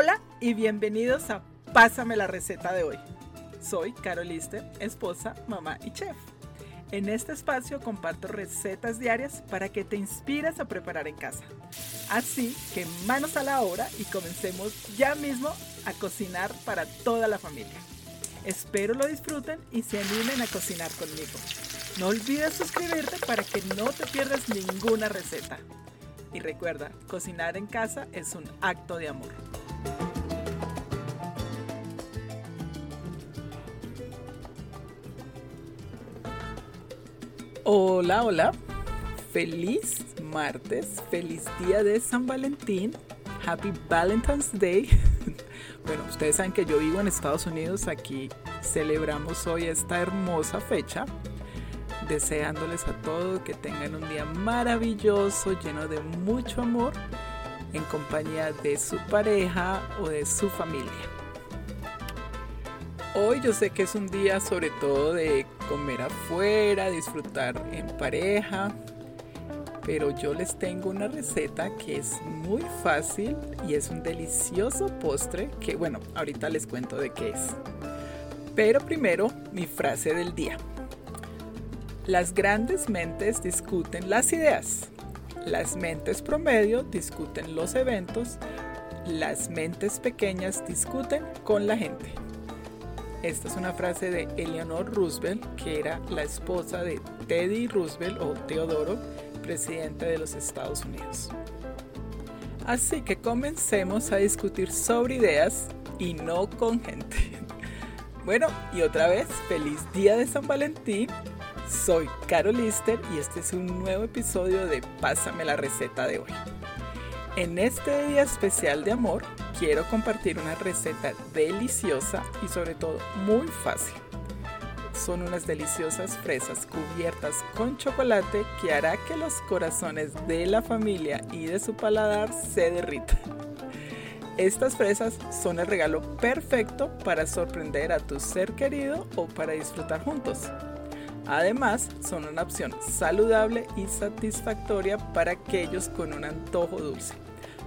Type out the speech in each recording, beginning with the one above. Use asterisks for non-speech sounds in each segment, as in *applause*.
Hola y bienvenidos a Pásame la receta de hoy. Soy Carol Lister, esposa, mamá y chef. En este espacio comparto recetas diarias para que te inspires a preparar en casa. Así que manos a la obra y comencemos ya mismo a cocinar para toda la familia. Espero lo disfruten y se animen a cocinar conmigo. No olvides suscribirte para que no te pierdas ninguna receta. Y recuerda, cocinar en casa es un acto de amor. Hola, hola. Feliz martes, feliz día de San Valentín. Happy Valentine's Day. *laughs* bueno, ustedes saben que yo vivo en Estados Unidos. Aquí celebramos hoy esta hermosa fecha. Deseándoles a todos que tengan un día maravilloso, lleno de mucho amor, en compañía de su pareja o de su familia. Hoy yo sé que es un día sobre todo de comer afuera, disfrutar en pareja, pero yo les tengo una receta que es muy fácil y es un delicioso postre que bueno, ahorita les cuento de qué es. Pero primero mi frase del día. Las grandes mentes discuten las ideas. Las mentes promedio discuten los eventos. Las mentes pequeñas discuten con la gente. Esta es una frase de Eleanor Roosevelt, que era la esposa de Teddy Roosevelt o Teodoro, presidente de los Estados Unidos. Así que comencemos a discutir sobre ideas y no con gente. *laughs* Bueno, y otra vez, feliz día de San Valentín. Soy Carol Lister y este es un nuevo episodio de Pásame la receta de hoy. En este día especial de amor, quiero compartir una receta deliciosa y sobre todo muy fácil. Son unas deliciosas fresas cubiertas con chocolate que hará que los corazones de la familia y de su paladar se derritan. Estas fresas son el regalo perfecto para sorprender a tu ser querido o para disfrutar juntos. Además, son una opción saludable y satisfactoria para aquellos con un antojo dulce.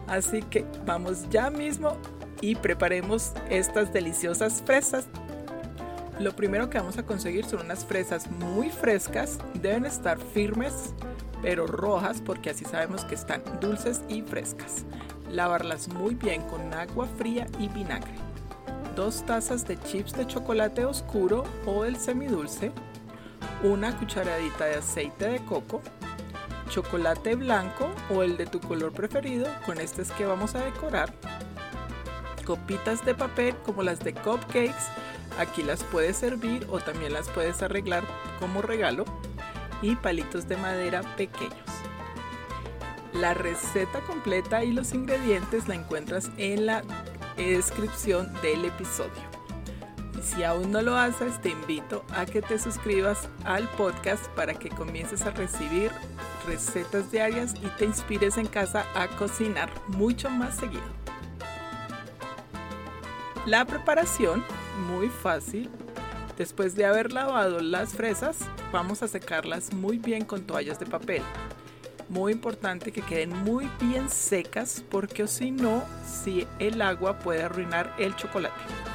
Así que vamos ya mismo y preparemos estas deliciosas fresas. Lo primero que vamos a conseguir son unas fresas muy frescas, deben estar firmes pero rojas porque así sabemos que están dulces y frescas. Lavarlas muy bien con agua fría y vinagre. Dos tazas de chips de chocolate oscuro o el semidulce. Una cucharadita de aceite de coco chocolate blanco o el de tu color preferido, con este es que vamos a decorar. Copitas de papel como las de cupcakes, aquí las puedes servir o también las puedes arreglar como regalo. Y palitos de madera pequeños. La receta completa y los ingredientes la encuentras en la descripción del episodio. Si aún no lo haces, te invito a que te suscribas al podcast para que comiences a recibir recetas diarias y te inspires en casa a cocinar mucho más seguido. La preparación, muy fácil. Después de haber lavado las fresas, vamos a secarlas muy bien con toallas de papel. Muy importante que queden muy bien secas porque si no, si el agua puede arruinar el chocolate.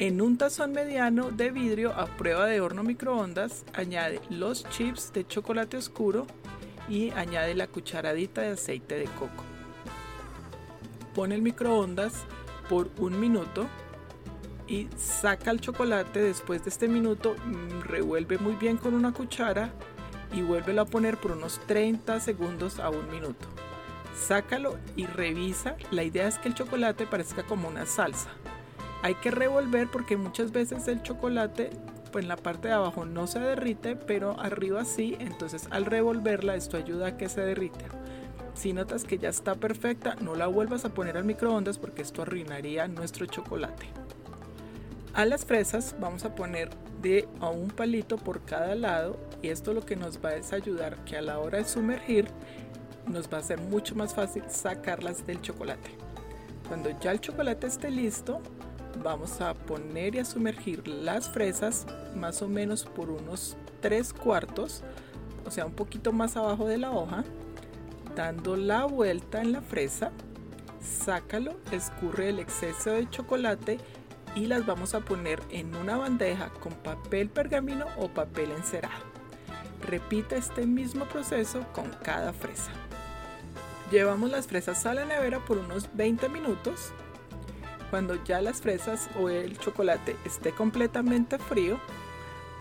En un tazón mediano de vidrio a prueba de horno microondas, añade los chips de chocolate oscuro y añade la cucharadita de aceite de coco. Pone el microondas por un minuto y saca el chocolate después de este minuto, mm, revuelve muy bien con una cuchara y vuélvelo a poner por unos 30 segundos a un minuto. Sácalo y revisa. La idea es que el chocolate parezca como una salsa. Hay que revolver porque muchas veces el chocolate pues en la parte de abajo no se derrite, pero arriba sí, entonces al revolverla esto ayuda a que se derrita. Si notas que ya está perfecta, no la vuelvas a poner al microondas porque esto arruinaría nuestro chocolate. A las fresas vamos a poner de a un palito por cada lado y esto lo que nos va a ayudar que a la hora de sumergir nos va a ser mucho más fácil sacarlas del chocolate. Cuando ya el chocolate esté listo, vamos a poner y a sumergir las fresas más o menos por unos 3 cuartos, o sea, un poquito más abajo de la hoja, dando la vuelta en la fresa, sácalo, escurre el exceso de chocolate y las vamos a poner en una bandeja con papel pergamino o papel encerado. Repita este mismo proceso con cada fresa. Llevamos las fresas a la nevera por unos 20 minutos. Cuando ya las fresas o el chocolate esté completamente frío,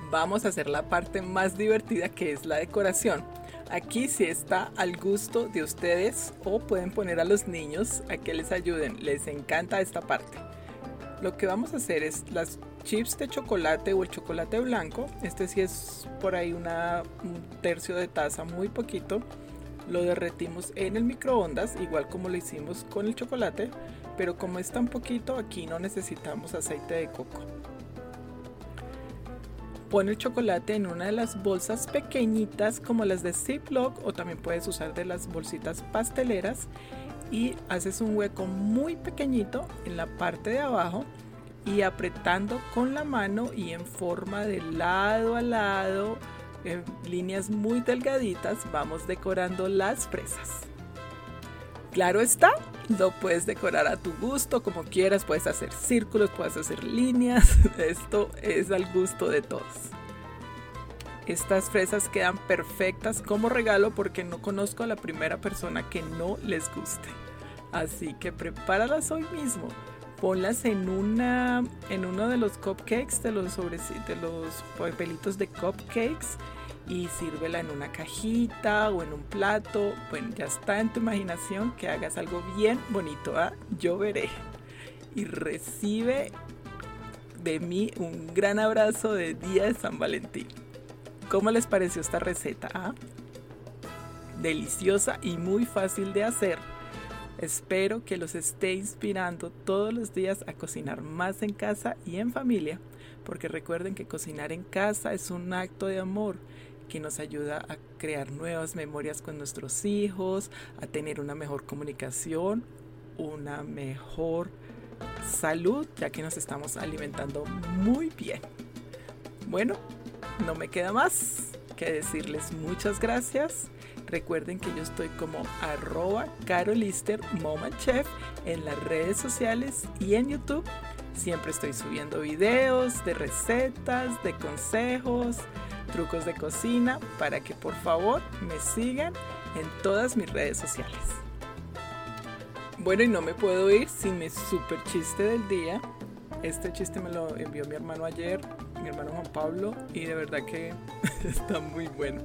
vamos a hacer la parte más divertida que es la decoración. Aquí sí está al gusto de ustedes o pueden poner a los niños a que les ayuden. Les encanta esta parte. Lo que vamos a hacer es las chips de chocolate o el chocolate blanco. Este sí es por ahí una, un tercio de taza, muy poquito. Lo derretimos en el microondas, igual como lo hicimos con el chocolate. Pero como es tan poquito, aquí no necesitamos aceite de coco. Pone el chocolate en una de las bolsas pequeñitas como las de Ziploc o también puedes usar de las bolsitas pasteleras y haces un hueco muy pequeñito en la parte de abajo y apretando con la mano y en forma de lado a lado, en líneas muy delgaditas, vamos decorando las fresas. Claro está, lo puedes decorar a tu gusto, como quieras, puedes hacer círculos, puedes hacer líneas, *laughs* esto es al gusto de todos. Estas fresas quedan perfectas como regalo porque no conozco a la primera persona que no les guste. Así que prepáralas hoy mismo. Ponlas en una en uno de los cupcakes, de los sobre, de los papelitos de cupcakes y sírvela en una cajita o en un plato. Bueno, ya está en tu imaginación que hagas algo bien bonito. ¿ah? Yo veré. Y recibe de mí un gran abrazo de Día de San Valentín. ¿Cómo les pareció esta receta? Ah? Deliciosa y muy fácil de hacer. Espero que los esté inspirando todos los días a cocinar más en casa y en familia, porque recuerden que cocinar en casa es un acto de amor que nos ayuda a crear nuevas memorias con nuestros hijos, a tener una mejor comunicación, una mejor salud, ya que nos estamos alimentando muy bien. Bueno, no me queda más que decirles muchas gracias. Recuerden que yo estoy como arroba carolister en las redes sociales y en YouTube. Siempre estoy subiendo videos de recetas, de consejos, trucos de cocina para que por favor me sigan en todas mis redes sociales. Bueno, y no me puedo ir sin mi super chiste del día. Este chiste me lo envió mi hermano ayer mi hermano Juan Pablo, y de verdad que *laughs* está muy bueno.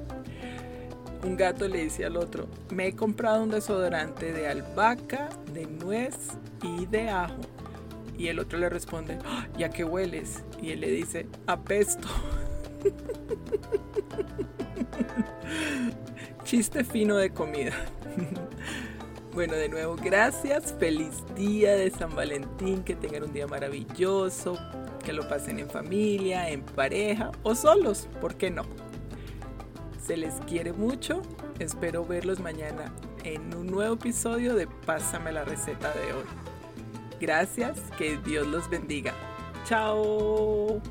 Un gato le dice al otro, me he comprado un desodorante de albahaca, de nuez y de ajo. Y el otro le responde, ¡Ah, ¿ya que hueles? Y él le dice, apesto. *laughs* Chiste fino de comida. *laughs* Bueno, de nuevo, gracias. Feliz día de San Valentín. Que tengan un día maravilloso que lo pasen en familia, en pareja o solos, ¿por qué no? Se les quiere mucho, espero verlos mañana en un nuevo episodio de Pásame la receta de hoy. Gracias, que Dios los bendiga. Chao.